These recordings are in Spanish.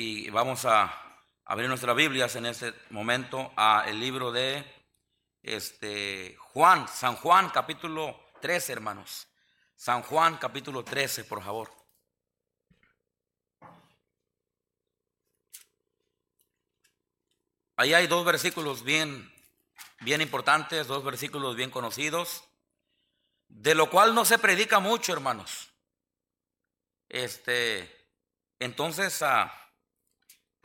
y vamos a abrir nuestras Biblias en este momento a el libro de este, Juan, San Juan capítulo 13, hermanos. San Juan capítulo 13, por favor. Ahí hay dos versículos bien, bien importantes, dos versículos bien conocidos, de lo cual no se predica mucho, hermanos. Este, entonces, ah,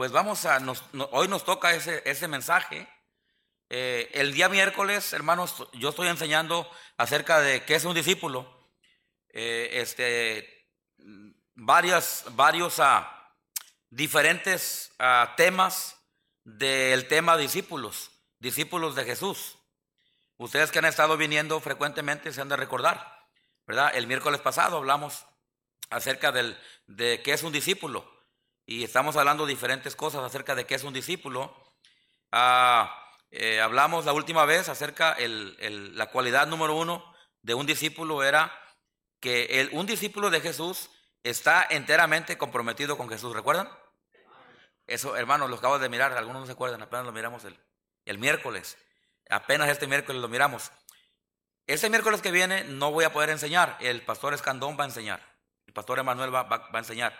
pues vamos a, hoy nos toca ese, ese mensaje. Eh, el día miércoles, hermanos, yo estoy enseñando acerca de qué es un discípulo. Eh, este, varias, varios ah, diferentes ah, temas del tema discípulos, discípulos de Jesús. Ustedes que han estado viniendo frecuentemente se han de recordar, ¿verdad? El miércoles pasado hablamos acerca del, de qué es un discípulo y estamos hablando diferentes cosas acerca de qué es un discípulo. Ah, eh, hablamos la última vez acerca el, la cualidad número uno de un discípulo era que un discípulo de Jesús está enteramente comprometido con Jesús. ¿Recuerdan? Eso, hermanos, lo acabo de mirar, algunos no se acuerdan, apenas lo miramos el, miércoles. Apenas este miércoles lo miramos. Ese miércoles que viene no voy a poder enseñar, el pastor Escandón va a enseñar, el pastor Emanuel va, a enseñar.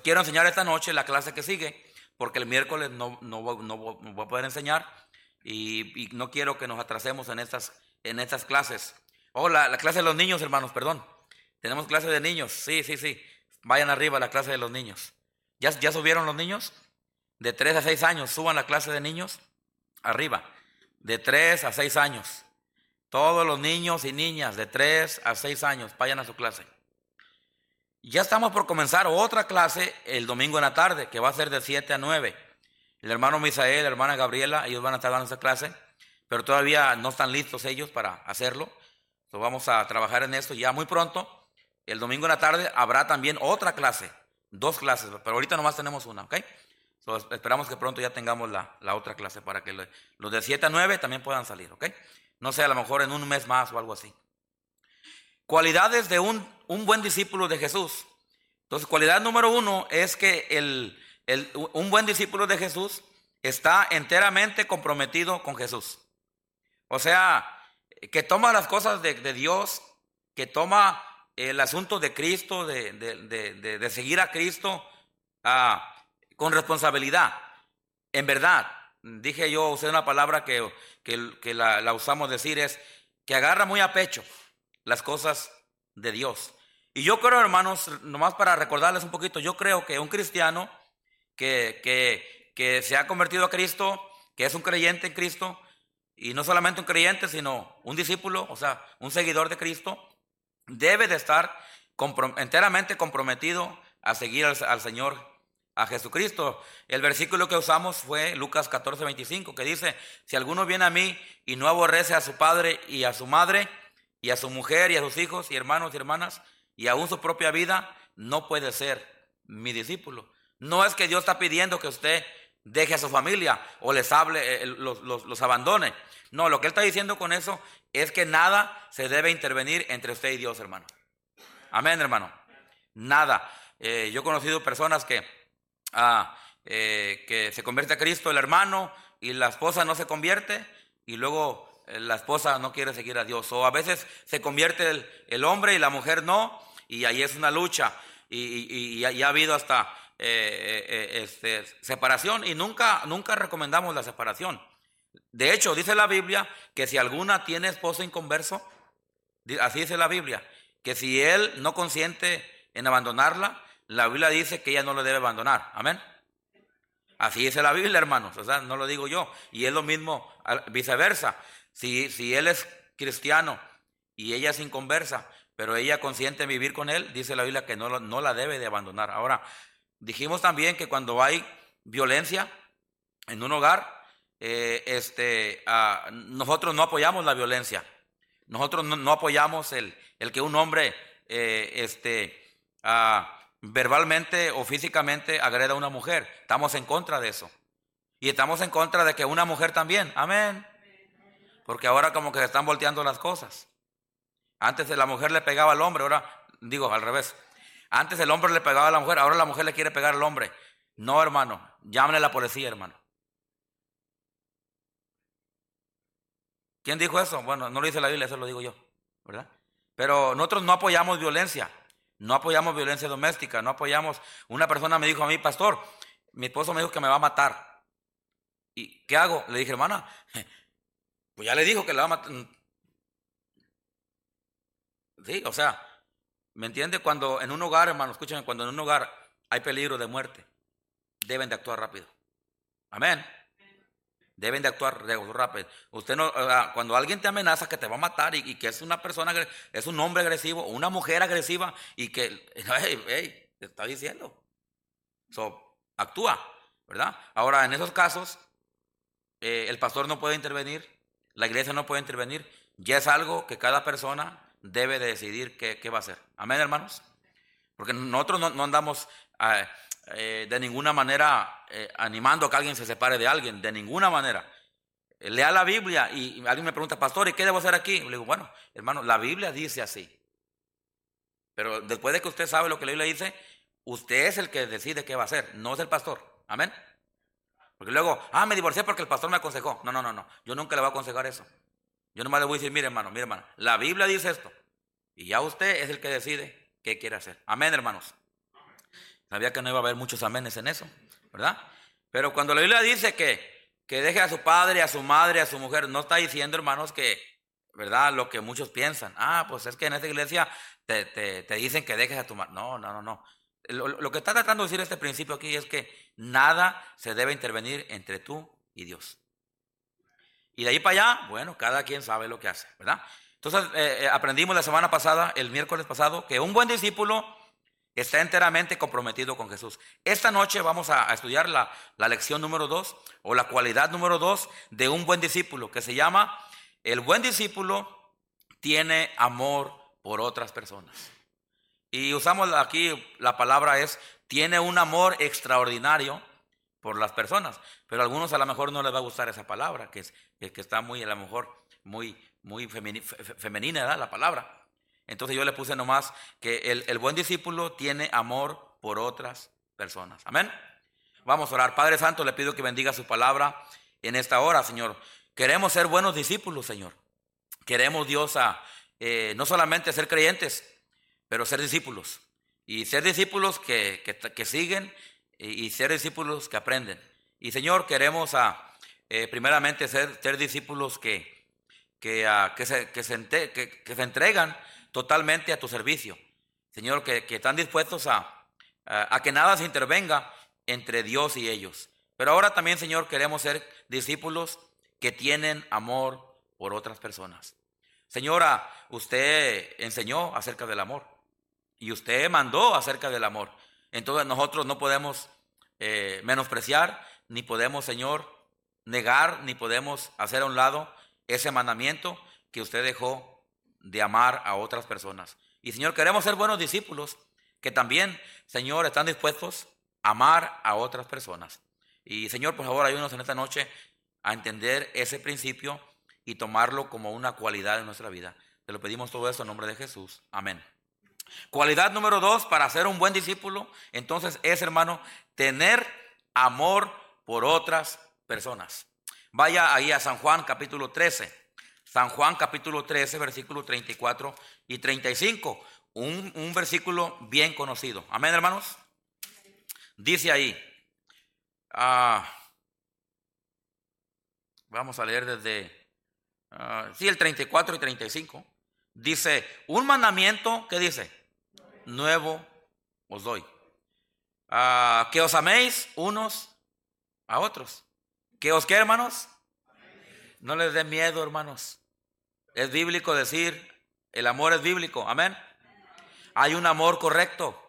Quiero enseñar esta noche la clase que sigue, porque el miércoles no, no, no, voy a poder enseñar y, no quiero que nos atrasemos en estas, en estas clases. Oh, la, la clase de los niños, hermanos, perdón. Tenemos clase de niños, sí, sí, sí. Vayan arriba a la clase de los niños. ¿Ya, ya subieron los niños? De 3 a 6 años, suban la clase de niños arriba. De 3 a 6 años. Todos los niños y niñas de 3 a 6 años vayan a su clase. Ya estamos por comenzar otra clase el domingo en la tarde, que va a ser de 7 a 9. El hermano Misael, la hermana Gabriela, ellos van a estar dando esa clase, pero todavía no están listos ellos para hacerlo. Entonces vamos a trabajar en esto ya muy pronto. El domingo en la tarde habrá también otra clase, dos clases, pero ahorita nomás tenemos una, ¿ok? esperamos que pronto ya tengamos la, la otra clase para que los de 7 a 9 también puedan salir, ¿ok? No sé, a lo mejor en un mes más o algo así. Cualidades de un, un buen discípulo de Jesús. Entonces, cualidad número uno es que el, el, un buen discípulo de Jesús está enteramente comprometido con Jesús. O sea, que toma las cosas de, de Dios, que toma el asunto de Cristo, de, de, de seguir a Cristo, ah, con responsabilidad. En verdad, dije yo, usé una palabra que, que, la, usamos decir, es que agarra muy a pecho las cosas de Dios. Y yo creo, hermanos, nomás para recordarles un poquito, yo creo que un cristiano que, que, que se ha convertido a Cristo, que es un creyente en Cristo, y no solamente un creyente, sino un discípulo, o sea, un seguidor de Cristo, debe de estar enteramente comprometido a seguir al, al Señor a Jesucristo. El versículo que usamos fue Lucas 14, 25, que dice, si alguno viene a mí y no aborrece a su padre y a su madre, y a su mujer y a sus hijos y hermanos y hermanas, y aún su propia vida, no puede ser mi discípulo. No es que Dios está pidiendo que usted deje a su familia o les hable, eh, los, los abandone. No, lo que Él está diciendo con eso es que nada se debe intervenir entre usted y Dios, hermano. Amén, hermano. Nada. Eh, yo he conocido personas que eh, que se convierte a Cristo el hermano y la esposa no se convierte y luego la esposa no quiere seguir a Dios. O a veces se convierte el, hombre y la mujer no y ahí es una lucha y, y, ha habido hasta eh, este, separación y nunca, nunca recomendamos la separación. De hecho, dice la Biblia que si alguna tiene esposo inconverso, así dice la Biblia, que si él no consiente en abandonarla, la Biblia dice que ella no lo debe abandonar. Amén. Así dice la Biblia, hermanos. O sea, no lo digo yo. Y es lo mismo viceversa. Si, si él es cristiano y ella es inconversa, pero ella consiente en vivir con él, dice la Biblia que no, la debe de abandonar. Ahora, dijimos también que cuando hay violencia en un hogar, eh, este, ah, nosotros no apoyamos la violencia. Nosotros no, apoyamos el, el, que un hombre eh, este, ah, verbalmente o físicamente agreda a una mujer. Estamos en contra de eso. Y estamos en contra de que una mujer también. Amén. Porque ahora como que se están volteando las cosas. Antes la mujer le pegaba al hombre, ahora digo al revés. Antes el hombre le pegaba a la mujer, ahora la mujer le quiere pegar al hombre. No, hermano, llámale a la policía, hermano. ¿Quién dijo eso? Bueno, no lo dice la Biblia, eso lo digo yo, ¿verdad? Pero nosotros no apoyamos violencia, no apoyamos violencia doméstica, no apoyamos... Una persona me dijo a mí, pastor, mi esposo me dijo que me va a matar. ¿Y qué hago? Le dije, hermana, pues ya le dijo que le va a matar. Sí, o sea, ¿me entiende? Cuando en un hogar, hermano, escúchenme, cuando en un hogar hay peligro de muerte, deben de actuar rápido. Amén. Deben de actuar rápido. Usted no, cuando alguien te amenaza que te va a matar y, que es una persona, es un hombre agresivo o una mujer agresiva y que, hey, te está diciendo. Actúa, ¿verdad? Ahora, en esos casos, eh, el pastor no puede intervenir, la iglesia no puede intervenir, ya es algo que cada persona debe de decidir qué, qué va a hacer. Amén, hermanos. Porque nosotros no, andamos ah, eh, de ninguna manera eh, animando a que alguien se separe de alguien, de ninguna manera. Lea la Biblia y, alguien me pregunta, pastor, ¿y qué debo hacer aquí? Le digo, bueno, hermano, la Biblia dice así. Pero después de que usted sabe lo que la Biblia dice, usted es el que decide qué va a hacer, no es el pastor. Amén. Porque luego, ah, me divorcié porque el pastor me aconsejó. No, no, no, no. Yo nunca le voy a aconsejar eso. Yo nomás le voy a decir, mire hermano, mire hermano, la Biblia dice esto. Y ya usted es el que decide qué quiere hacer. Amén, hermanos. Sabía que no iba a haber muchos amenes en eso, ¿verdad? Pero cuando la Biblia dice que, que deje a su padre, a su madre, a su mujer, no está diciendo, hermanos, que, ¿verdad? Lo que muchos piensan. Ah, pues es que en esta iglesia te, te, dicen que dejes a tu madre. No, no, no, no. Lo, que está tratando de decir este principio aquí es que nada se debe intervenir entre tú y Dios. Y de ahí para allá, bueno, cada quien sabe lo que hace, ¿verdad? Entonces, eh, eh, aprendimos la semana pasada, el miércoles pasado, que un buen discípulo está enteramente comprometido con Jesús. Esta noche vamos a, estudiar la, la, lección número dos o la cualidad número dos de un buen discípulo, que se llama, el buen discípulo tiene amor por otras personas. Y usamos aquí, la palabra es, tiene un amor extraordinario por las personas. Pero a algunos a lo mejor no les va a gustar esa palabra, que, es, que está muy, a lo mejor, muy, muy femenina la palabra. Entonces yo le puse nomás que el, el buen discípulo tiene amor por otras personas. Amén. Vamos a orar. Padre Santo, le pido que bendiga su palabra en esta hora, Señor. Queremos ser buenos discípulos, Señor. Queremos, Dios, a, eh, no solamente ser creyentes, pero ser discípulos. Y ser discípulos que, que, siguen y, ser discípulos que aprenden. Y Señor, queremos a, eh, primeramente ser, ser, discípulos que, que, que, se, que, se que, se, entregan totalmente a tu servicio. Señor, que, están dispuestos a, a, que nada se intervenga entre Dios y ellos. Pero ahora también, Señor, queremos ser discípulos que tienen amor por otras personas. Señora, usted enseñó acerca del amor y usted mandó acerca del amor. Entonces nosotros no podemos eh, menospreciar, ni podemos, Señor, negar, ni podemos hacer a un lado ese mandamiento que usted dejó de amar a otras personas. Y Señor, queremos ser buenos discípulos que también, Señor, están dispuestos a amar a otras personas. Y Señor, por favor, ayúdanos en esta noche a entender ese principio y tomarlo como una cualidad de nuestra vida. Te lo pedimos todo esto en nombre de Jesús. Amén. Cualidad número dos para ser un buen discípulo, entonces es, hermano, tener amor por otras personas. Vaya ahí a San Juan capítulo 13. San Juan capítulo 13, versículo 34 y 35. Un, un versículo bien conocido. Amén, hermanos. Dice ahí. Ah, vamos a leer desde... Uh, sí, el 34 y 35. Dice, un mandamiento, ¿qué dice? Nuevo os doy. Ah, que os améis unos a otros. ¿Que os qué, hermanos? No les dé miedo, hermanos. Es bíblico decir, el amor es bíblico, amén. Hay un amor correcto.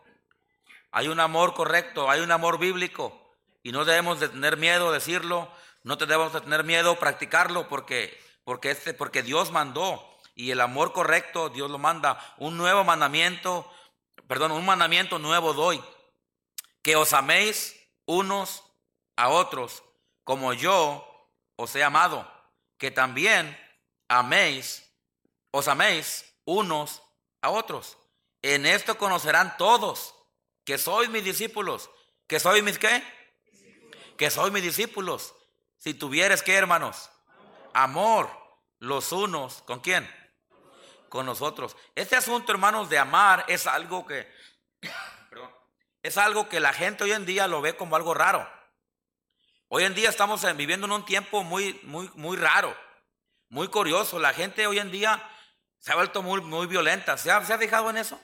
Hay un amor correcto, hay un amor bíblico. Y no debemos de tener miedo decirlo, no debemos de tener miedo practicarlo porque, porque, este, porque Dios mandó y el amor correcto, Dios lo manda. Un nuevo mandamiento, perdón, un mandamiento nuevo doy. Que os améis unos a otros, como yo os he amado. Que también améis, os améis unos a otros. En esto conocerán todos que sois mis discípulos, Que soy mis qué? Que soy mis discípulos. Si tuvieres qué, hermanos? Amor los unos. ¿Con quién? Con nosotros. Este asunto, hermanos, de amar es algo que, es algo que la gente hoy en día lo ve como algo raro. Hoy en día estamos viviendo en un tiempo muy, muy, muy raro, muy curioso. La gente hoy en día se ha vuelto muy, muy violenta. ¿Se ha, ¿Se ha fijado en eso?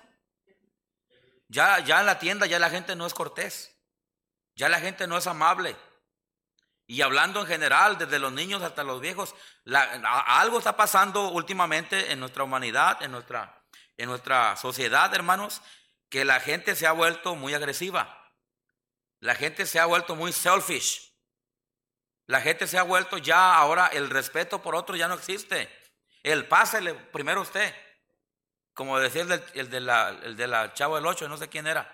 Ya, ya en la tienda ya la gente no es cortés. Ya la gente no es amable. Y hablando en general, desde los niños hasta los viejos, algo está pasando últimamente en nuestra humanidad, en nuestra, en nuestra sociedad, hermanos, que la gente se ha vuelto muy agresiva. La gente se ha vuelto muy selfish. La gente se ha vuelto ya ahora el respeto por otro ya no existe. El pásele primero usted. Como decía el, de, la, el de la Chavo del 8, no sé quién era.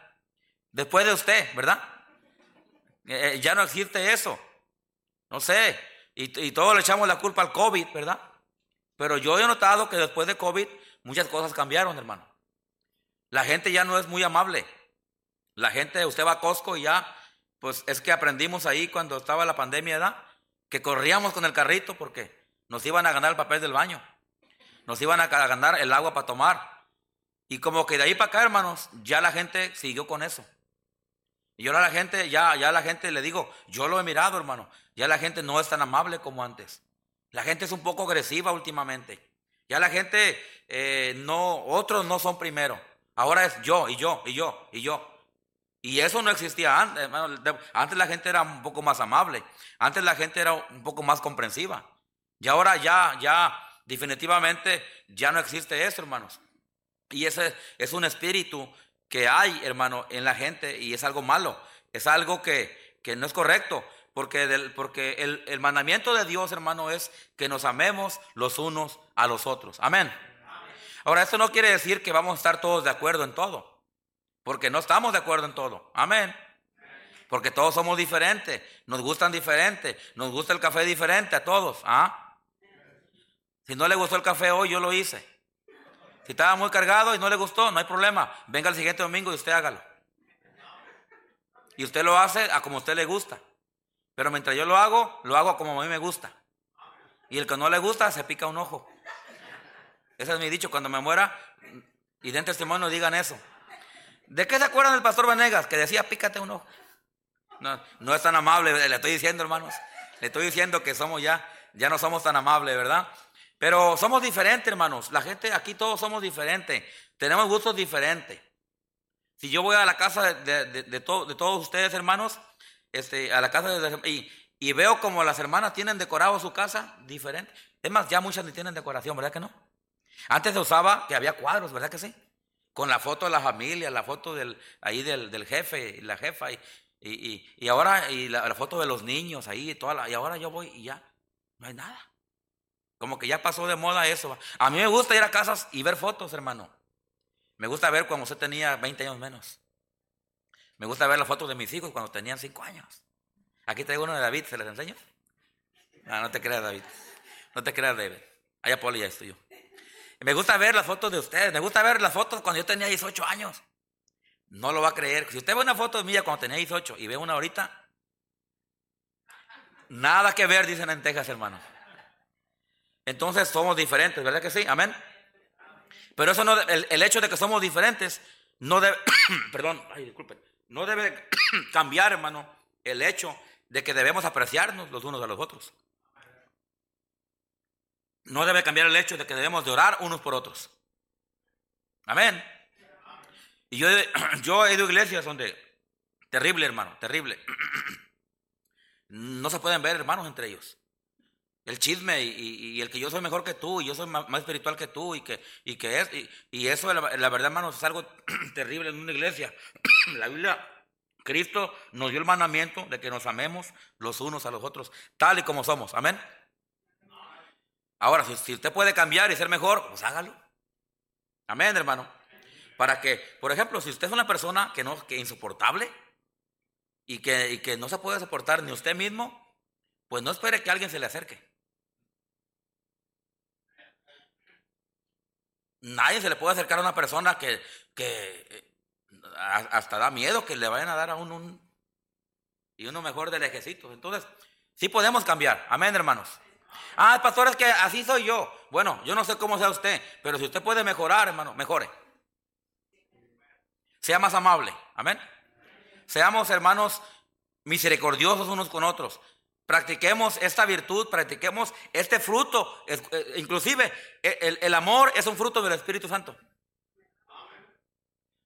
Después de usted, ¿verdad? Eh, eh, ya no existe eso. No sé. Y, todos le echamos la culpa al COVID, ¿verdad? Pero yo he notado que después de COVID muchas cosas cambiaron, hermano. La gente ya no es muy amable. La gente, usted va a Costco y ya, pues es que aprendimos ahí cuando estaba la pandemia, ¿verdad? Que corríamos con el carrito porque nos iban a ganar el papel del baño. Nos iban a ganar el agua para tomar. Y como que de ahí para acá, hermanos, ya la gente siguió con eso. Y ahora la gente, ya, ya la gente le digo, yo lo he mirado, hermano. Ya la gente no es tan amable como antes. La gente es un poco agresiva últimamente. Ya la gente, eh, no, otros no son primero. Ahora es yo y yo y yo y yo. Y eso no existía antes. Hermano. Antes la gente era un poco más amable. Antes la gente era un poco más comprensiva. Y ahora ya, ya, definitivamente ya no existe eso, hermanos. Y ese es un espíritu que hay, hermano, en la gente y es algo malo. Es algo que, que no es correcto. Porque, el, mandamiento de Dios, hermano, es que nos amemos los unos a los otros. Amén. Ahora, esto no quiere decir que vamos a estar todos de acuerdo en todo, porque no estamos de acuerdo en todo. Amén. Porque todos somos diferentes, nos gustan diferentes, nos gusta el café diferente a todos. ¿ah? Si no le gustó el café hoy, yo lo hice. Si estaba muy cargado y no le gustó, no hay problema. Venga el siguiente domingo y usted hágalo. Y usted lo hace a como usted le gusta. Pero mientras yo lo hago, lo hago como a mí me gusta. Y el que no le gusta, se pica un ojo. Ese es mi dicho, cuando me muera y den testimonio digan eso. ¿De qué se acuerdan del pastor Venegas que decía pícate un ojo? No, no es tan amable, le estoy diciendo hermanos, le estoy diciendo que somos ya, ya no somos tan amables, ¿verdad? Pero somos diferentes, hermanos. La gente aquí todos somos diferentes. Tenemos gustos diferentes. Si yo voy a la casa de, de, todos ustedes, hermanos, este, a la casa de, y, y, veo como las hermanas tienen decorado su casa diferente. Es más, ya muchas ni tienen decoración, ¿verdad que no? Antes se usaba que había cuadros, ¿verdad que sí? Con la foto de la familia, la foto del, ahí del, jefe y la jefa, y, y, y ahora y la, foto de los niños ahí, y, toda y ahora yo voy y ya, no hay nada. Como que ya pasó de moda eso. A mí me gusta ir a casas y ver fotos, hermano. Me gusta ver cuando usted tenía 20 años menos. Me gusta ver las fotos de mis hijos cuando tenían 5 años. Aquí traigo uno de David, ¿se les enseño? No, no te creas, David. No te creas, David. Allá Poli ya estoy yo. Me gusta ver las fotos de ustedes. Me gusta ver las fotos cuando yo tenía 18 años. No lo va a creer. Si usted ve una foto mía cuando tenía 18 y ve una ahorita, nada que ver, dicen en Texas, hermano. Entonces somos diferentes, ¿verdad que sí? Amén. Pero eso no, el, el hecho de que somos diferentes no debe, perdón, ay, disculpen, no debe cambiar, hermano, el hecho de que debemos apreciarnos los unos a los otros. No debe cambiar el hecho de que debemos de orar unos por otros. Amén. Y yo, yo he ido a iglesias donde, terrible hermano, terrible. No se pueden ver hermanos entre ellos. El chisme y, el que yo soy mejor que tú y yo soy más, espiritual que tú y que, y que es, y, eso la, verdad hermanos es algo terrible en una iglesia. la Biblia, Cristo nos dio el mandamiento de que nos amemos los unos a los otros, tal y como somos. Amén. Ahora, si, usted puede cambiar y ser mejor, pues hágalo. Amén, hermano. Para que, por ejemplo, si usted es una persona que no, que insoportable y que, y que no se puede soportar ni usted mismo, pues no espere que alguien se le acerque. Nadie se le puede acercar a una persona que, que eh, hasta da miedo que le vayan a dar a un, un y uno mejor del ejército. Entonces, sí podemos cambiar. Amén, hermanos. Ah, pastor, es que así soy yo. Bueno, yo no sé cómo sea usted, pero si usted puede mejorar, hermano, mejore. Sea más amable. Amén. Seamos hermanos misericordiosos unos con otros. Practiquemos esta virtud, practiquemos este fruto. Eh, inclusive el, el amor es un fruto del Espíritu Santo.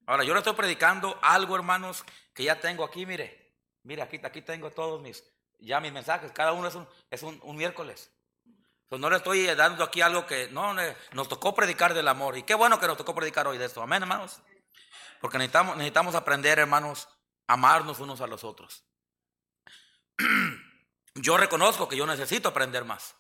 Ahora, yo le estoy predicando algo, hermanos, que ya tengo aquí, mire. Mire, aquí, aquí tengo todos mis, ya mis mensajes. Cada uno es un, es un, miércoles. Pues no le estoy dando aquí algo que no nos tocó predicar del amor. Y qué bueno que nos tocó predicar hoy de esto. Amén, hermanos. Porque necesitamos, necesitamos aprender, hermanos, amarnos unos a los otros. Yo reconozco que yo necesito aprender más.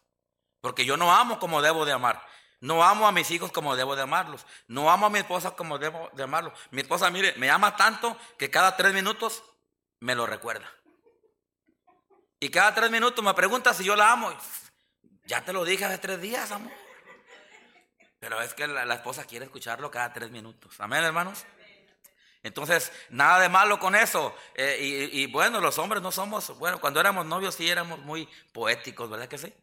Porque yo no amo como debo de amar. No amo a mis hijos como debo de amarlos. No amo a mi esposa como debo de amarlos. Mi esposa, mire, me ama tanto que cada tres minutos me lo recuerda. Y cada tres minutos me pregunta si yo la amo. Ya te lo dije hace tres días, amor. Pero es que la, esposa quiere escucharlo cada tres minutos. Amén, hermanos. Entonces, nada de malo con eso. Eh, y, bueno, los hombres no somos, bueno, cuando éramos novios sí éramos muy poéticos, ¿verdad que sí?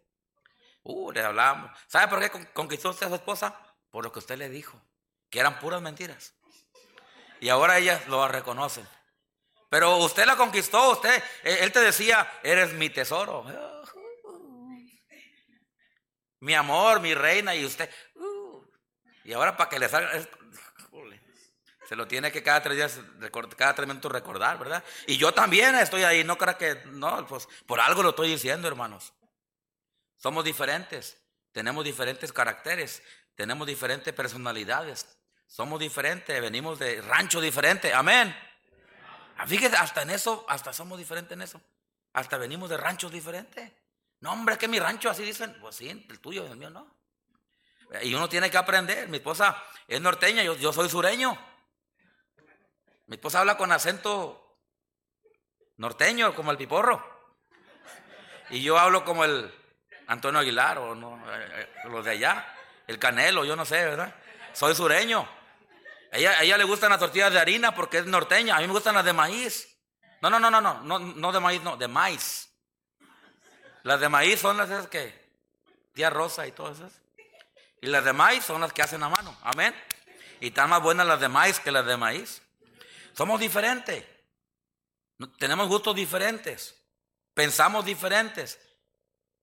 Uh, le hablábamos. ¿Sabe por qué conquistó usted a su esposa? Por lo que usted le dijo, que eran puras mentiras. Y ahora ellas lo reconocen. Pero usted la conquistó, usted, eh, él te decía, eres mi tesoro. Mi amor, mi reina, y usted, uh, y ahora para que le salga, se lo tiene que cada tres días, cada tres minutos recordar, ¿verdad? Y yo también estoy ahí, no creo que, no, pues por algo lo estoy diciendo, hermanos. Somos diferentes, tenemos diferentes caracteres, tenemos diferentes personalidades, somos diferentes, venimos de rancho diferente, amén. Ah, fíjate, hasta en eso, hasta somos diferentes en eso. Hasta venimos de ranchos diferentes. No, hombre, que mi rancho así dicen. Pues sí, el tuyo, el mío no. Y uno tiene que aprender. Mi esposa es norteña, yo soy sureño. Mi esposa habla con acento norteño, como el piporro. Y yo hablo como el Antonio Aguilar o no, eh, eh, los de allá, el Canelo, yo no sé, ¿verdad? Soy sureño. A ella, ella le gustan las tortillas de harina porque es norteña. A mí me gustan las de maíz. No, no, no, no, no, no, no de maíz, no, de maíz. Las de maíz son las que, tía Rosa y todas esas. Y las de maíz son las que hacen a mano. Amén. Y están más buenas las de maíz que las de maíz. Somos diferentes. Tenemos gustos diferentes. Pensamos diferentes.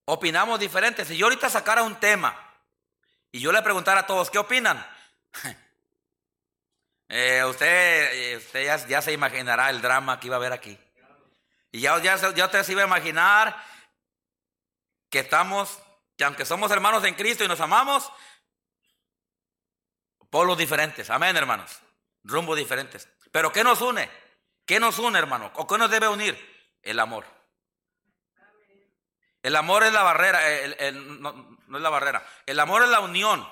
Opinamos diferentes. Si yo ahorita sacara un tema y yo le preguntara a todos, ¿qué opinan? Eh, usted eh, usted ya, se imaginará el drama que iba a haber aquí. Y ya, ya, ya usted se iba a imaginar que estamos, que aunque somos hermanos en Cristo y nos amamos, polos diferentes. Amén, hermanos. Rumbos diferentes. Pero ¿qué nos une? ¿Qué nos une, hermano? ¿O qué nos debe unir? El amor. El amor es la barrera, no, es la barrera. El amor es la unión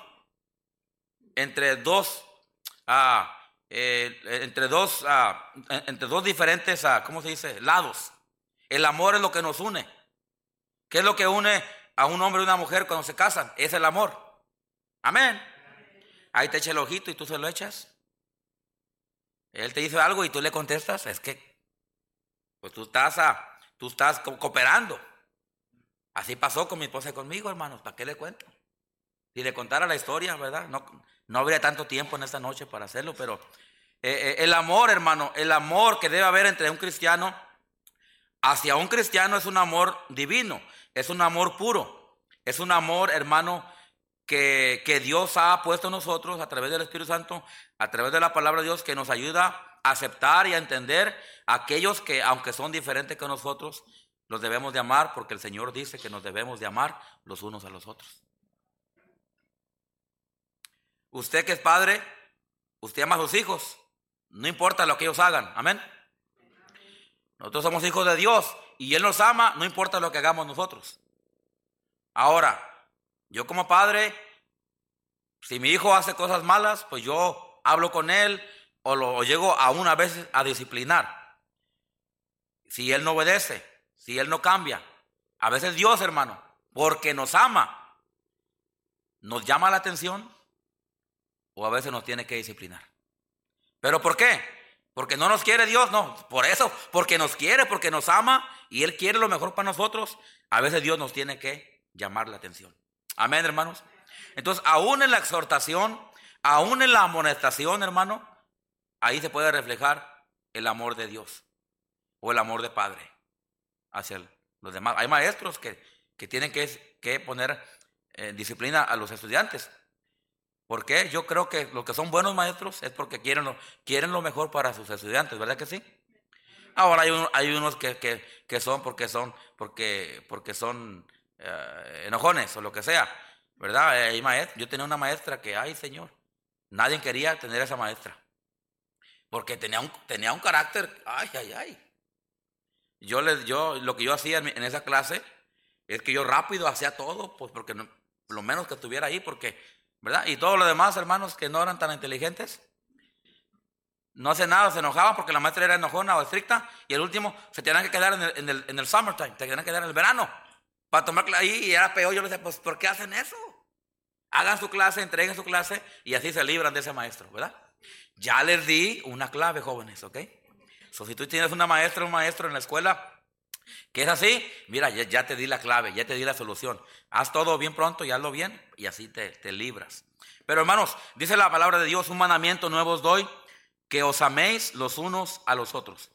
entre dos, ah, eh, entre dos, ah, entre dos diferentes, ah, ¿cómo se dice? Lados. El amor es lo que nos une. ¿Qué es lo que une a un hombre y una mujer cuando se casan? Es el amor. Amén. Ahí te echa el ojito y tú se lo echas. Él te dice algo y tú le contestas, es que, pues tú estás, tú estás cooperando. Así pasó con mi esposa y conmigo, hermanos. ¿Para qué le cuento? Si le contara la historia, ¿verdad? No, no habría tanto tiempo en esta noche para hacerlo, pero eh, eh, el amor, hermano, el amor que debe haber entre un cristiano hacia un cristiano es un amor divino, es un amor puro, es un amor, hermano, que, Dios ha puesto en nosotros a través del Espíritu Santo, a través de la palabra de Dios, que nos ayuda a aceptar y a entender a aquellos que, aunque son diferentes que nosotros, los debemos de amar, porque el Señor dice que nos debemos de amar los unos a los otros. Usted que es padre, usted ama a sus hijos, no importa lo que ellos hagan, amén. Nosotros somos hijos de Dios y Él nos ama, no importa lo que hagamos nosotros. Ahora, yo como padre, si mi hijo hace cosas malas, pues yo hablo con él o lo llego a una vez a disciplinar. Si él no obedece, si él no cambia. A veces Dios, hermano, porque nos ama, nos llama la atención o a veces nos tiene que disciplinar. ¿Pero por qué? Porque no nos quiere Dios, no, por eso, porque nos quiere, porque nos ama y Él quiere lo mejor para nosotros. A veces Dios nos tiene que llamar la atención. Amén, hermanos. Entonces, aún en la exhortación, aún en la amonestación, hermano, ahí se puede reflejar el amor de Dios o el amor de Padre hacia los demás. Hay maestros que, que tienen que, que poner eh, disciplina a los estudiantes. ¿Por qué? Yo creo que los que son buenos maestros es porque quieren lo, quieren lo mejor para sus estudiantes, ¿verdad que sí? Ahora hay, hay unos que, que, son porque son, porque, porque son eh, enojones o lo que sea, ¿verdad? Hay yo tenía una maestra que, ay Señor, nadie quería tener esa maestra. Porque tenía un, tenía un carácter, ay, ay, ay. Yo, le, yo lo que yo hacía en, esa clase es que yo rápido hacía todo, pues porque lo menos que estuviera ahí, porque, ¿verdad? Y todos los demás hermanos que no eran tan inteligentes, no hacen nada, se enojaban porque la maestra era enojona o estricta, y el último se tenían que quedar en el, en el, en el summertime, se tenían que quedar en el verano, para tomar ahí, y era peor, yo les decía, pues, ¿por qué hacen eso? Hagan su clase, entreguen su clase, y así se libran de ese maestro, ¿verdad? Ya les di una clave, jóvenes, ¿ok? So, si tú tienes una maestra, un maestro en la escuela que es así, mira, ya, te di la clave, ya te di la solución. Haz todo bien pronto y hazlo bien y así te, te libras. Pero hermanos, dice la palabra de Dios, un mandamiento nuevo os doy, que os améis los unos a los otros,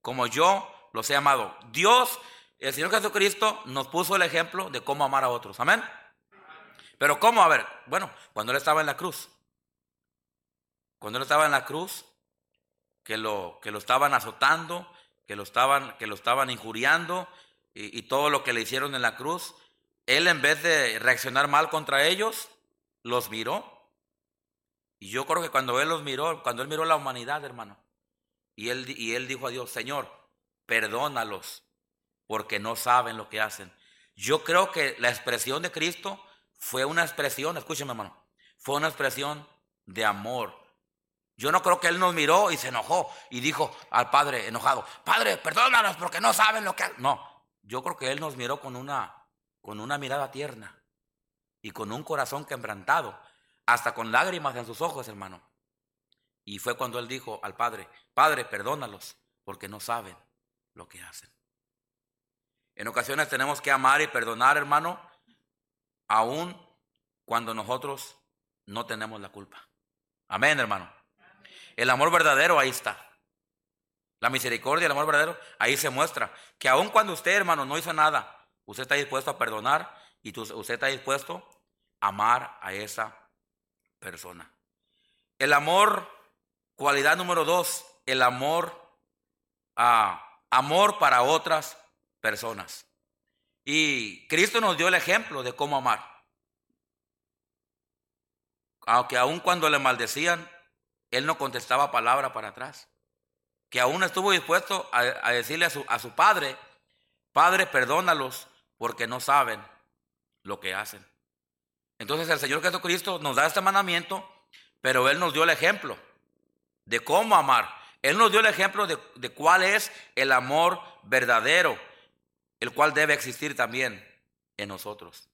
como yo los he amado. Dios, el Señor Jesucristo, nos puso el ejemplo de cómo amar a otros. Amén. Pero ¿cómo? A ver, bueno, cuando Él estaba en la cruz. Cuando Él estaba en la cruz, que lo, que lo estaban azotando, que lo estaban, que lo estaban injuriando y, todo lo que le hicieron en la cruz, él en vez de reaccionar mal contra ellos, los miró. Y yo creo que cuando él los miró, cuando él miró la humanidad, hermano, y él, y él dijo a Dios, Señor, perdónalos, porque no saben lo que hacen. Yo creo que la expresión de Cristo fue una expresión, escúcheme hermano, fue una expresión de amor, yo no creo que él nos miró y se enojó y dijo al padre enojado, Padre, perdónanos porque no saben lo que... No, yo creo que él nos miró con una, con una mirada tierna y con un corazón quebrantado, hasta con lágrimas en sus ojos, hermano. Y fue cuando él dijo al padre, Padre, perdónalos porque no saben lo que hacen. En ocasiones tenemos que amar y perdonar, hermano, aun cuando nosotros no tenemos la culpa. Amén, hermano. El amor verdadero ahí está. La misericordia, el amor verdadero, ahí se muestra. Que aun cuando usted, hermano, no hizo nada, usted está dispuesto a perdonar y usted está dispuesto a amar a esa persona. El amor, cualidad número dos, el amor, ah, amor para otras personas. Y Cristo nos dio el ejemplo de cómo amar. Aunque aun cuando le maldecían, él no contestaba palabra para atrás. Que aún estuvo dispuesto a, decirle a su, a su padre, Padre, perdónalos porque no saben lo que hacen. Entonces el Señor Jesucristo nos da este mandamiento, pero Él nos dio el ejemplo de cómo amar. Él nos dio el ejemplo de, cuál es el amor verdadero, el cual debe existir también en nosotros.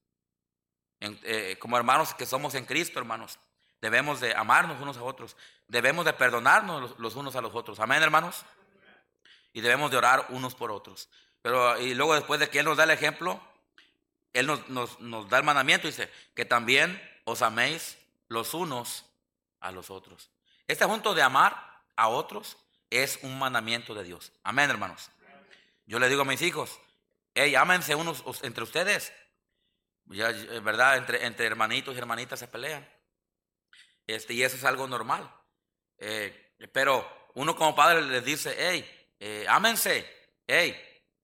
Eh, como hermanos que somos en Cristo, hermanos. Debemos de amarnos unos a otros. Debemos de perdonarnos los, unos a los otros. Amén, hermanos. Y debemos de orar unos por otros. Pero y luego después de que Él nos da el ejemplo, Él nos, da el mandamiento y dice que también os améis los unos a los otros. Este asunto de amar a otros es un mandamiento de Dios. Amén, hermanos. Yo le digo a mis hijos, hey, ámense unos entre ustedes. Ya, ¿verdad? Entre, hermanitos y hermanitas se pelean. Este, y eso es algo normal. Eh, pero uno como padre les dice, hey, eh, ámense, hey,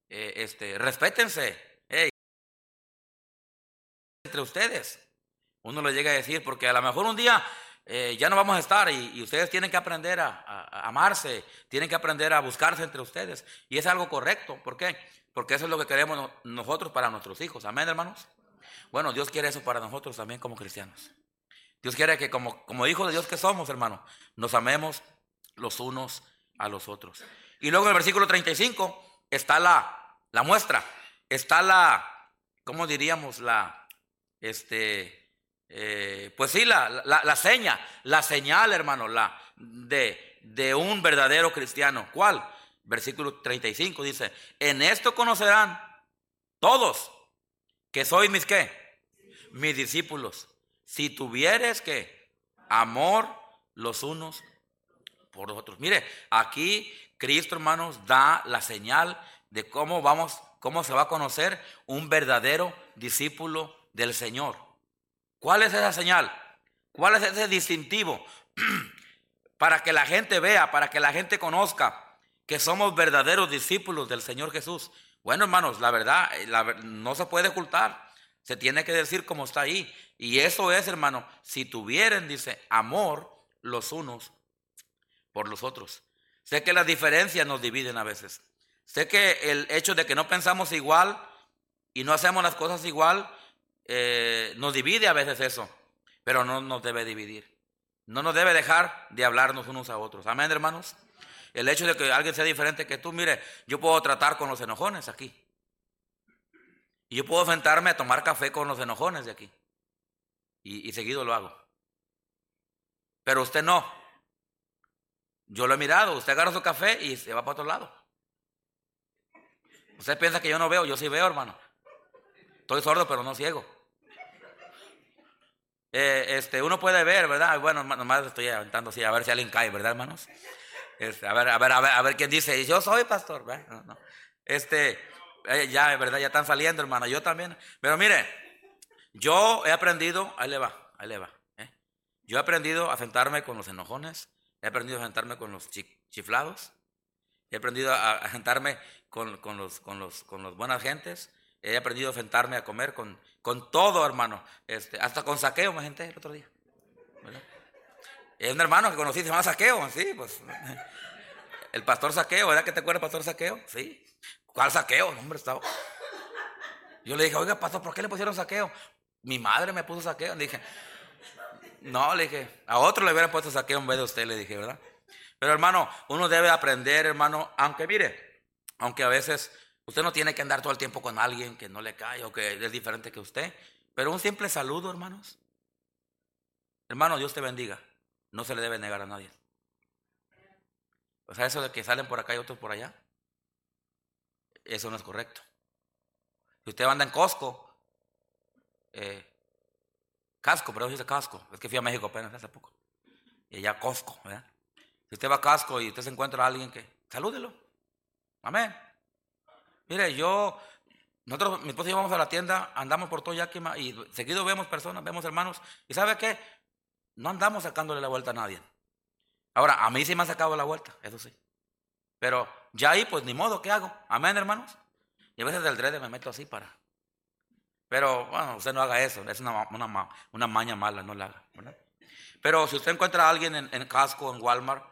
eh, este, respétense, hey, entre ustedes. Uno lo llega a decir porque a lo mejor un día ya no vamos a estar y, ustedes tienen que aprender a, amarse, tienen que aprender a buscarse entre ustedes. Y es algo correcto. ¿Por qué? Porque eso es lo que queremos nosotros para nuestros hijos. Amén, hermanos. Bueno, Dios quiere eso para nosotros también como cristianos. Dios quiere que como, hijos de Dios que somos, hermano, nos amemos los unos a los otros. Y luego en el versículo 35 está la, la muestra, está la, ¿cómo diríamos? La, este, eh, pues sí, la, la, la, seña, la señal, hermano, la de, de un verdadero cristiano. ¿Cuál? Versículo 35 dice, en esto conocerán todos que sois mis qué? Mis discípulos. Si tuvieres que amor los unos por los otros. Mire, aquí Cristo, hermanos, da la señal de cómo vamos, cómo se va a conocer un verdadero discípulo del Señor. ¿Cuál es esa señal? ¿Cuál es ese distintivo? para que la gente vea, para que la gente conozca que somos verdaderos discípulos del Señor Jesús. Bueno, hermanos, la verdad, eh, no se puede ocultar. Se tiene que decir como está ahí. Y eso es, hermano, si tuvieran, dice, amor los unos por los otros. Sé que las diferencias nos dividen a veces. Sé que el hecho de que no pensamos igual y no hacemos las cosas igual, eh, nos divide a veces eso, pero no nos debe dividir. No nos debe dejar de hablarnos unos a otros. Amén, hermanos. El hecho de que alguien sea diferente que tú, mire, yo puedo tratar con los enojones aquí. Y yo puedo sentarme a tomar café con los enojones de aquí. Y, y seguido lo hago. Pero usted no. Yo lo he mirado. Usted agarra su café y se va para otro lado. Usted piensa que yo no veo. Yo sí veo, hermano. Estoy sordo, pero no ciego. Eh, este, uno puede ver, ¿verdad? Bueno, nomás estoy aventando así, a ver si alguien cae, ¿verdad, hermanos? Este, a, ver, a ver, a ver, a ver quién dice, yo soy pastor, ¿verdad? Este, eh, ya, ¿verdad? Ya están saliendo, hermano, yo también. Pero mire, yo he aprendido, ahí le va, ahí le va. ¿eh? Yo he aprendido a sentarme con los enojones, he aprendido a sentarme con los chiflados, he aprendido a, sentarme con, con, los, con, los, con los buenas gentes, he aprendido a sentarme a comer con, con todo, hermano. Este, hasta con saqueo me senté el otro día. Es un hermano que conocí, se llama Saqueo, sí, pues. El pastor Saqueo, ¿verdad que te acuerdas, pastor Saqueo? Sí. ¿Cuál Saqueo? hombre, estaba. Yo le dije, oiga, pastor, ¿por qué le pusieron Saqueo? Mi madre me puso Saqueo. Le dije, no, le dije, a otro le hubieran puesto Saqueo en vez de usted, le dije, ¿verdad? Pero hermano, uno debe aprender, hermano, aunque mire, aunque a veces Usted no tiene que andar todo el tiempo con alguien que no le cae o que es diferente que usted. Pero un simple saludo, hermanos. Hermano, Dios te bendiga. No se le debe negar a nadie. O sea, eso de que salen por acá y otros por allá. Eso no es correcto. Si usted anda en Costco, eh, casco, pero dice casco. Es que fui a México apenas hace poco. Y allá Costco, ¿verdad? Si usted va a casco y usted se encuentra a alguien que, salúdelo. Amén. Mire, yo, nosotros, mi esposa y yo vamos a la tienda, andamos por todo Yakima y seguido vemos personas, vemos hermanos. ¿Y sabe qué? No andamos sacándole la vuelta a nadie. Ahora, a mí sí me ha sacado la vuelta, eso sí. Pero ya ahí, pues ni modo, ¿qué hago? Amén, hermanos. Y a veces del drede me meto así para. Pero bueno, usted no haga eso, es una, una, maña mala, no la haga. Pero si usted encuentra a alguien en, en casco, en Walmart,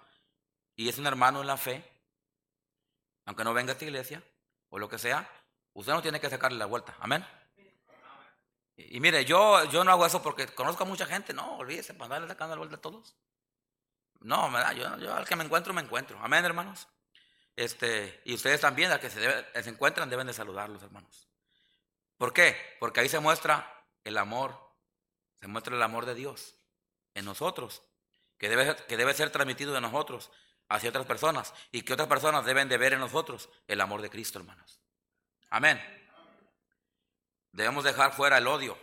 y es un hermano en la fe, aunque no venga a esta iglesia, o lo que sea, usted no tiene que sacarle la vuelta. Amén. Y, mire, yo, yo no hago eso porque conozco a mucha gente. No, olvídese, para darle sacando la vuelta a todos. No, Yo, yo al que me encuentro, me encuentro. Amén, hermanos. Este, y ustedes también, al que se, se encuentran, deben de saludarlos, hermanos. ¿Por qué? Porque ahí se muestra el amor, se muestra el amor de Dios en nosotros, que debe, que debe ser transmitido de nosotros hacia otras personas y que otras personas deben de ver en nosotros el amor de Cristo, hermanos. Amén. Debemos dejar fuera el odio.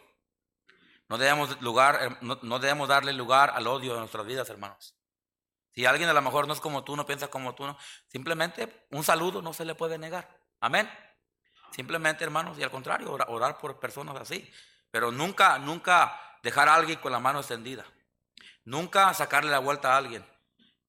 No debemos, lugar, no, debemos darle lugar al odio en nuestras vidas, hermanos. Si alguien a lo mejor no es como tú, no piensa como tú, no, simplemente un saludo no se le puede negar. Amén. Simplemente, hermanos, y al contrario, orar, orar por personas así. Pero nunca, nunca dejar a alguien con la mano extendida. Nunca sacarle la vuelta a alguien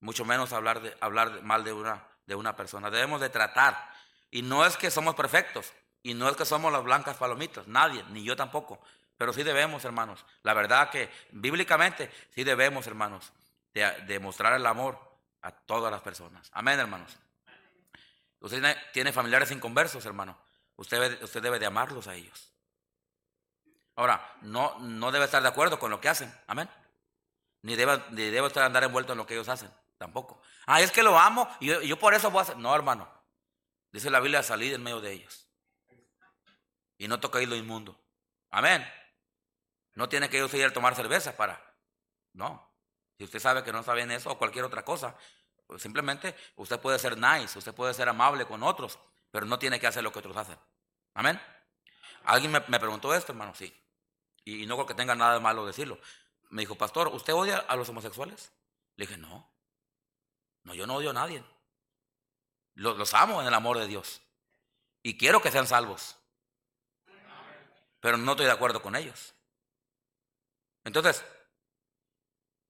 mucho menos hablar, de, hablar mal de una, de una persona. Debemos de tratar. Y no es que somos perfectos, y no es que somos las blancas palomitas, nadie, ni yo tampoco. Pero sí debemos, hermanos. La verdad que bíblicamente sí debemos, hermanos, de, mostrar el amor a todas las personas. Amén, hermanos. Usted tiene familiares inconversos, hermano. Usted, usted debe de amarlos a ellos. Ahora, no, no debe estar de acuerdo con lo que hacen. Amén. Ni debe, ni debe estar andar envuelto en lo que ellos hacen. Tampoco. Ah, es que lo amo y yo, por eso voy a hacer. No, hermano. Dice la Biblia, salir en medio de ellos. Y no ir lo inmundo. Amén. No tiene que usted ir a tomar cerveza para. No. Si usted sabe que no sabe en eso o cualquier otra cosa, Simplemente usted puede ser nice, usted puede ser amable con otros, pero no tiene que hacer lo que otros hacen. Amén. Alguien me, preguntó esto, hermano, sí. Y, no creo que tenga nada de malo decirlo. Me dijo, pastor, ¿usted odia a los homosexuales? Le dije, no. No, yo no odio a nadie. Los, amo en el amor de Dios. Y quiero que sean salvos. Pero no estoy de acuerdo con ellos. Entonces,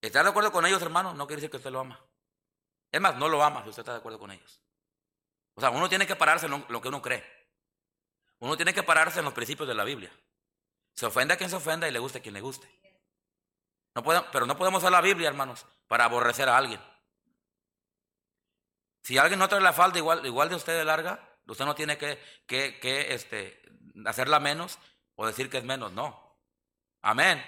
estar de acuerdo con ellos, hermano, no quiere decir que usted lo ama. Es más, no lo ama si usted está de acuerdo con ellos. O sea, uno tiene que pararse en lo, que uno cree. Uno tiene que pararse en los principios de la Biblia. Se ofende a quien se ofenda y le guste a quien le guste. No pero no podemos usar la Biblia, hermanos, para aborrecer a alguien. Si alguien no trae la falda igual, igual de usted de larga, usted no tiene que, que, que este, hacerla menos o decir que es menos. No. Amén.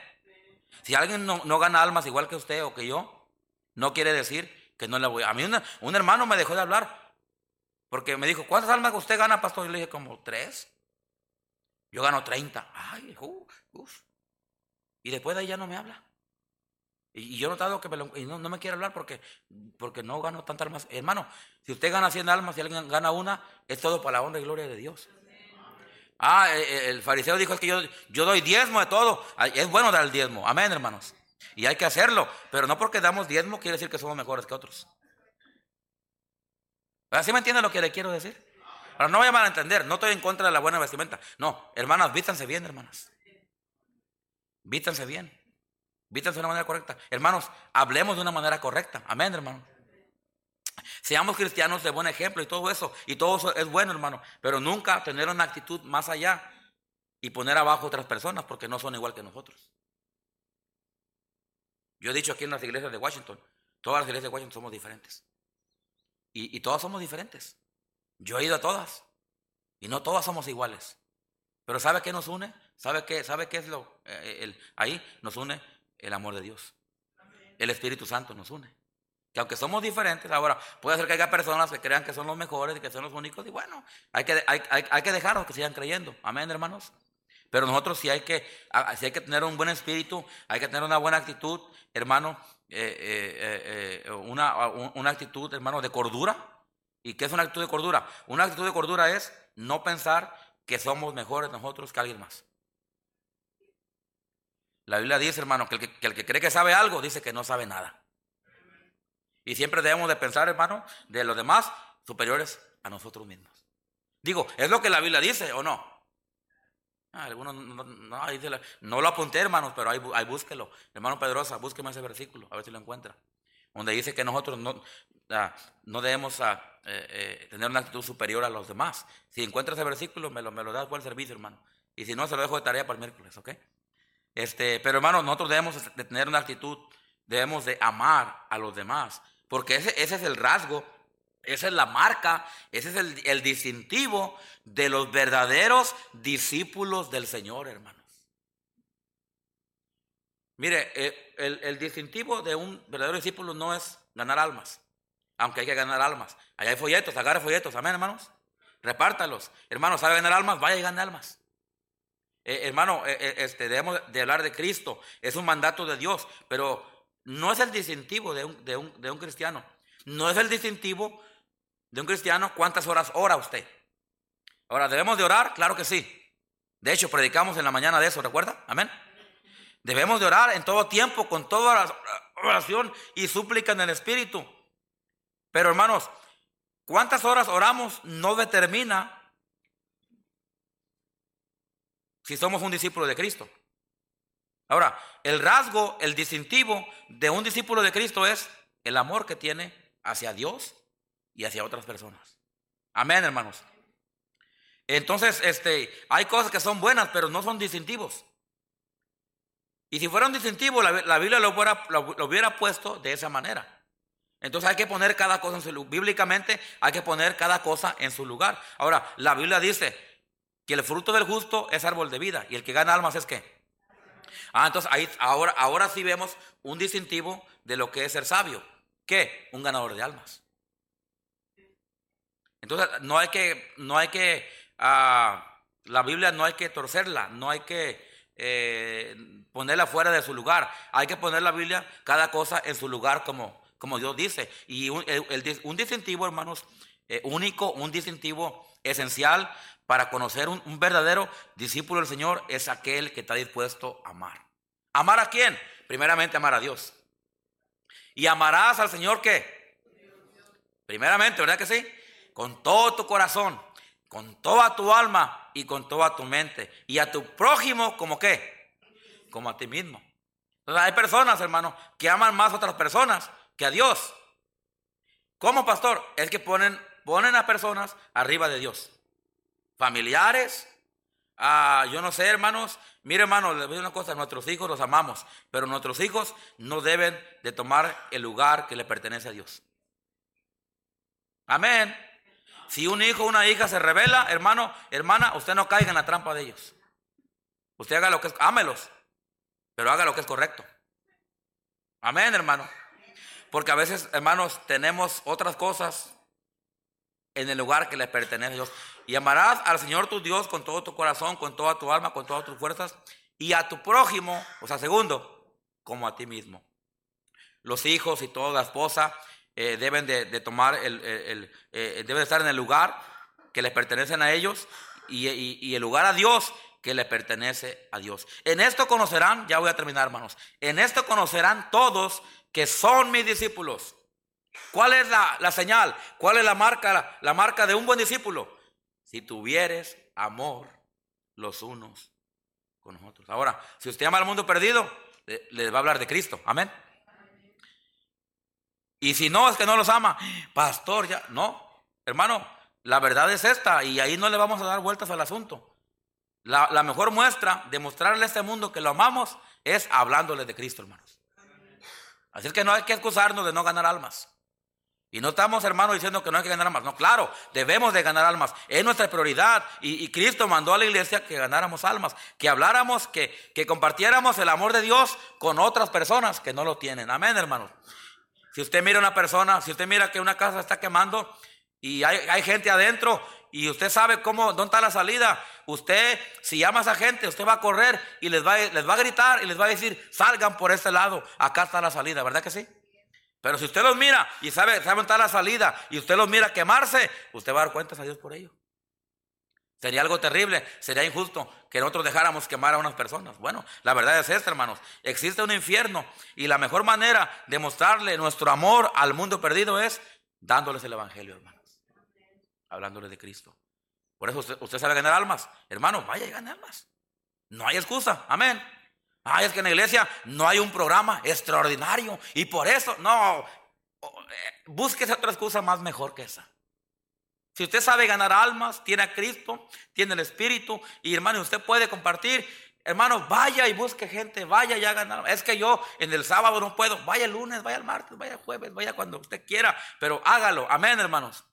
Si alguien no, no, gana almas igual que usted o que yo, no quiere decir que no le voy. A mí un hermano me dejó de hablar porque me dijo, ¿cuántas almas usted gana, pastor? Y le dije, como tres. Yo gano treinta. Ay, uf, Y después de ahí ya no me habla. Y, yo he notado que no, me quiere hablar porque, porque no gano tantas almas. Hermano, si usted gana cien almas y alguien gana una, es todo para la honra y gloria de Dios. Ah, eh, eh, el fariseo dijo que yo, yo doy diezmo de todo. Es bueno dar el diezmo. Amén, hermanos. Y hay que hacerlo. Pero no porque damos diezmo quiere decir que somos mejores que otros. ¿Así me entiende lo que le quiero decir? Ahora, no vayan a entender. No estoy en contra de la buena vestimenta. No, hermanas, vístanse bien, hermanas. Vístanse bien. Vístanse de una manera correcta. Hermanos, hablemos de una manera correcta. Amén, hermano. Seamos cristianos de buen ejemplo y todo eso. Y todo eso es bueno, hermano. Pero nunca tener una actitud más allá y poner abajo otras personas porque no son igual que nosotros. Yo he dicho aquí en las iglesias de Washington, todas las iglesias de Washington somos diferentes. Y, todas somos diferentes. Yo he ido a todas. Y no todas somos iguales. Pero ¿sabe qué nos une? ¿Sabe qué, sabe qué es lo? Eh, ahí nos une el amor de Dios. El Espíritu Santo nos une. Que aunque somos diferentes, ahora puede ser que haya personas que crean que son los mejores y que son los únicos. Y bueno, hay que, hay, hay, que dejarlos que sigan creyendo. Amén, hermanos. Pero nosotros sí hay, que, sí hay que tener un buen espíritu, hay que tener una buena actitud, hermano, eh, eh, eh, una, una actitud, hermano, de cordura. ¿Y qué es una actitud de cordura? Una actitud de cordura es no pensar que somos mejores nosotros que alguien más. La Biblia dice, hermano, que el que, cree que sabe algo dice que no sabe nada. Y siempre debemos de pensar, hermano, de los demás superiores a nosotros mismos. Digo, ¿es lo que la Biblia dice o no? Ah, algunos no, no, lo apunté, hermanos, pero ahí, ahí, búsquelo. Hermano Pedrosa, búsqueme ese versículo, a ver si lo encuentra. Donde dice que nosotros no, ah, no debemos ah, eh, eh, tener una actitud superior a los demás. Si encuentra ese versículo, me lo, me lo das por el servicio, hermano. Y si no, se lo dejo de tarea para el miércoles, ¿ok? Este, pero hermano, nosotros debemos de tener una actitud, debemos de amar a los demás. Porque ese, ese es el rasgo, esa es la marca, ese es el, distintivo de los verdaderos discípulos del Señor, hermanos. Mire, eh, el, distintivo de un verdadero discípulo no es ganar almas, aunque hay que ganar almas. Allá hay folletos, agarre folletos, amén, hermanos. Repártalos. Hermanos, ¿sabe ganar almas? Vaya y gane almas. Eh, hermano, eh, este, debemos de hablar de Cristo. Es un mandato de Dios, pero no es el distintivo de un, de un, cristiano. No es el distintivo de un cristiano cuántas horas ora usted. Ahora, ¿debemos de orar? Claro que sí. De hecho, predicamos en la mañana de eso, ¿recuerda? Amén. Debemos de orar en todo tiempo, con toda oración y súplica en el Espíritu. Pero hermanos, cuántas horas oramos no determina si somos un discípulo de Cristo. Ahora, el rasgo, el distintivo de un discípulo de Cristo es el amor que tiene hacia Dios y hacia otras personas. Amén, hermanos. Entonces, este, hay cosas que son buenas, pero no son distintivos. Y si fuera un distintivo, la, Biblia lo hubiera, lo hubiera, puesto de esa manera. Entonces hay que poner cada cosa en su lugar. Bíblicamente hay que poner cada cosa en su lugar. Ahora, la Biblia dice que el fruto del justo es árbol de vida y el que gana almas es qué? Ah, entonces ahí, ahora, ahora sí vemos un distintivo de lo que es ser sabio. ¿Qué? Un ganador de almas. Entonces no hay que, no hay que, ah, la Biblia no hay que torcerla, no hay que eh, ponerla fuera de su lugar. Hay que poner la Biblia, cada cosa en su lugar como, como Dios dice. Y un, un distintivo, hermanos, eh, único, un distintivo esencial para conocer un, verdadero discípulo del Señor es aquel que está dispuesto a amar. ¿Amar a quién? Primeramente amar a Dios. ¿Y amarás al Señor qué? Primeramente, ¿verdad que sí? Con todo tu corazón, con toda tu alma y con toda tu mente. Y a tu prójimo como qué? Como a ti mismo. Entonces, hay personas, hermano, que aman más a otras personas que a Dios. ¿Cómo, pastor? Es que ponen, ponen a personas arriba de Dios. Familiares, ah, yo no sé, hermanos. Mire, hermano, les voy a decir una cosa, nuestros hijos los amamos, pero nuestros hijos no deben de tomar el lugar que le pertenece a Dios. Amén. Si un hijo o una hija se revela, hermano, hermana, usted no caiga en la trampa de ellos. Usted haga lo que es, ámelos, pero haga lo que es correcto. Amén, hermano. Porque a veces, hermanos, tenemos otras cosas en el lugar que le pertenece a Dios. Y amarás al Señor tu Dios con todo tu corazón, con toda tu alma, con todas tus fuerzas, y a tu prójimo, o sea, segundo, como a ti mismo. Los hijos y toda la esposa eh, deben de, tomar el, eh, deben de estar en el lugar que les pertenecen a ellos y, el lugar a Dios que le pertenece a Dios. En esto conocerán, ya voy a terminar hermanos, en esto conocerán todos que son mis discípulos. ¿Cuál es la, señal? ¿Cuál es la marca, la, marca de un buen discípulo? Si tuvieres amor los unos con los otros. Ahora, si usted ama al mundo perdido, le va a hablar de Cristo. Amén. Y si no, es que no los ama. Pastor, ya, no. Hermano, la verdad es esta y ahí no le vamos a dar vueltas al asunto. La, mejor muestra de mostrarle a este mundo que lo amamos es hablándole de Cristo, hermanos. Así es que no hay que excusarnos de no ganar almas. Y no estamos, hermanos, diciendo que no hay que ganar almas. No, claro, debemos de ganar almas. Es nuestra prioridad. Y, Cristo mandó a la iglesia que ganáramos almas, que habláramos, que, que compartiéramos el amor de Dios con otras personas que no lo tienen. Amén, hermanos. Si usted mira una persona, si usted mira que una casa está quemando y hay, gente adentro y usted sabe cómo, dónde está la salida, usted, si llama a esa gente, usted va a correr y les va, les va a gritar y les va a decir, salgan por este lado, acá está la salida, ¿verdad que sí? Pero si usted los mira y sabe, sabe dónde está la salida y usted los mira quemarse, usted va a dar cuentas a Dios por ello. Sería algo terrible, sería injusto que nosotros dejáramos quemar a unas personas. Bueno, la verdad es esta, hermanos. Existe un infierno y la mejor manera de mostrarle nuestro amor al mundo perdido es dándoles el Evangelio, hermanos. Hablándoles de Cristo. Por eso usted, sabe ganar almas. Hermano, vaya y gane almas. No hay excusa. Amén. Ay, es que en la iglesia no hay un programa extraordinario. Y por eso, no. Eh, búsquese otra excusa más mejor que esa. Si usted sabe ganar almas, tiene a Cristo, tiene el Espíritu, y hermano, usted puede compartir, hermano, vaya y busque gente, vaya y haga Es que yo en el sábado no puedo, vaya el lunes, vaya el martes, vaya el jueves, vaya cuando usted quiera, pero hágalo. Amén, hermanos.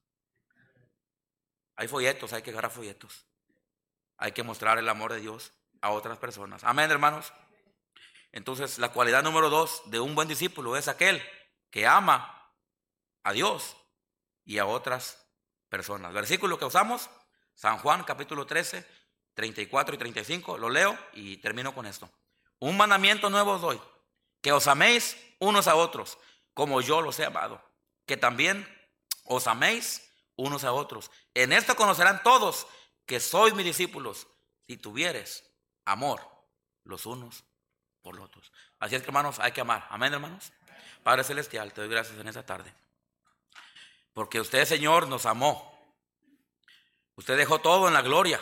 Hay folletos, hay que agarrar folletos. Hay que mostrar el amor de Dios a otras personas. Amén, hermanos. Entonces, la cualidad número dos de un buen discípulo es aquel que ama a Dios y a otras personas. Versículo que usamos, San Juan capítulo 13, 34 y 35, lo leo y termino con esto. Un mandamiento nuevo os doy, que os améis unos a otros, como yo los he amado, que también os améis unos a otros. En esto conocerán todos que sois mis discípulos, si tuvieres amor los unos los otros. Así es que hermanos, hay que amar. Amén, hermanos. Padre Celestial, te doy gracias en esta tarde. Porque usted, Señor, nos amó. Usted dejó todo en la gloria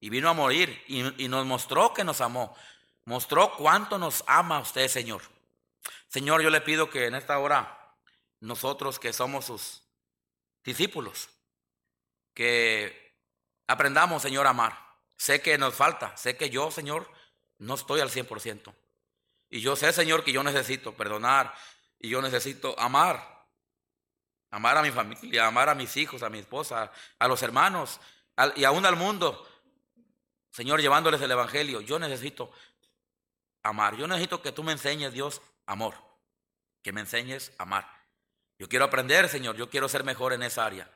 y vino a morir y, nos mostró que nos amó. Mostró cuánto nos ama usted, Señor. Señor, yo le pido que en esta hora nosotros que somos sus discípulos, que aprendamos, Señor, a amar. Sé que nos falta, sé que yo, Señor, no estoy al 100%. Y yo sé, Señor, que yo necesito perdonar y yo necesito amar amar a mi familia, amar a mis hijos, a mi esposa, a los hermanos y aún al mundo. Señor, llevándoles el Evangelio, yo necesito amar. Yo necesito que tú me enseñes, Dios, amor. Que me enseñes a amar. Yo quiero aprender, Señor, yo quiero ser mejor en esa área.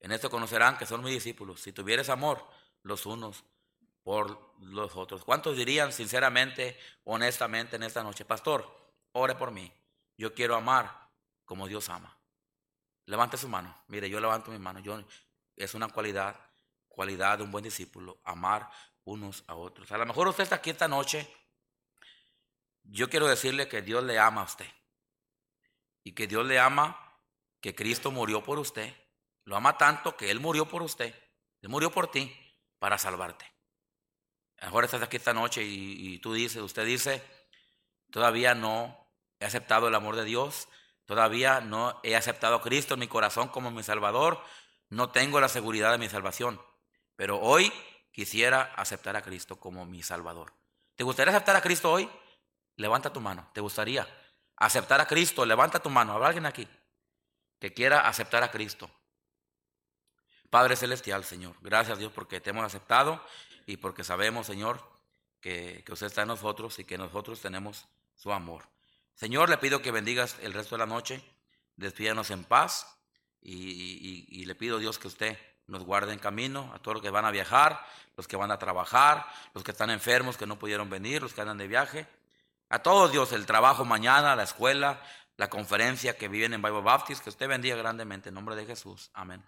En esto conocerán que son mis discípulos. Si tuvieres amor, los unos por los otros. ¿Cuántos dirían sinceramente, honestamente en esta noche, Pastor, ore por mí? Yo quiero amar como Dios ama. Levante su mano. Mire, yo levanto mi mano. Yo, es una cualidad, cualidad de un buen discípulo, amar unos a otros. A lo mejor usted está aquí esta noche. Yo quiero decirle que Dios le ama a usted. Y que Dios le ama, que Cristo murió por usted. Lo ama tanto que Él murió por usted. Él murió por ti para salvarte. A mejor estás aquí esta noche y, tú dices, usted dice, todavía no he aceptado el amor de Dios, todavía no he aceptado a Cristo en mi corazón como mi Salvador, no tengo la seguridad de mi salvación, pero hoy quisiera aceptar a Cristo como mi Salvador. ¿Te gustaría aceptar a Cristo hoy? Levanta tu mano. ¿Te gustaría aceptar a Cristo? Levanta tu mano. ¿Habrá alguien aquí que quiera aceptar a Cristo? Padre Celestial, Señor, gracias Dios porque te hemos aceptado y porque sabemos, Señor, que, que usted está en nosotros y que nosotros tenemos su amor. Señor, le pido que bendigas el resto de la noche, despídanos en paz y, le pido Dios que usted nos guarde en camino, a todos los que van a viajar, los que van a trabajar, los que están enfermos, que no pudieron venir, los que andan de viaje. A todos Dios, el trabajo mañana, la escuela, la conferencia que viven en Bible Baptist, que usted bendiga grandemente en nombre de Jesús. Amén.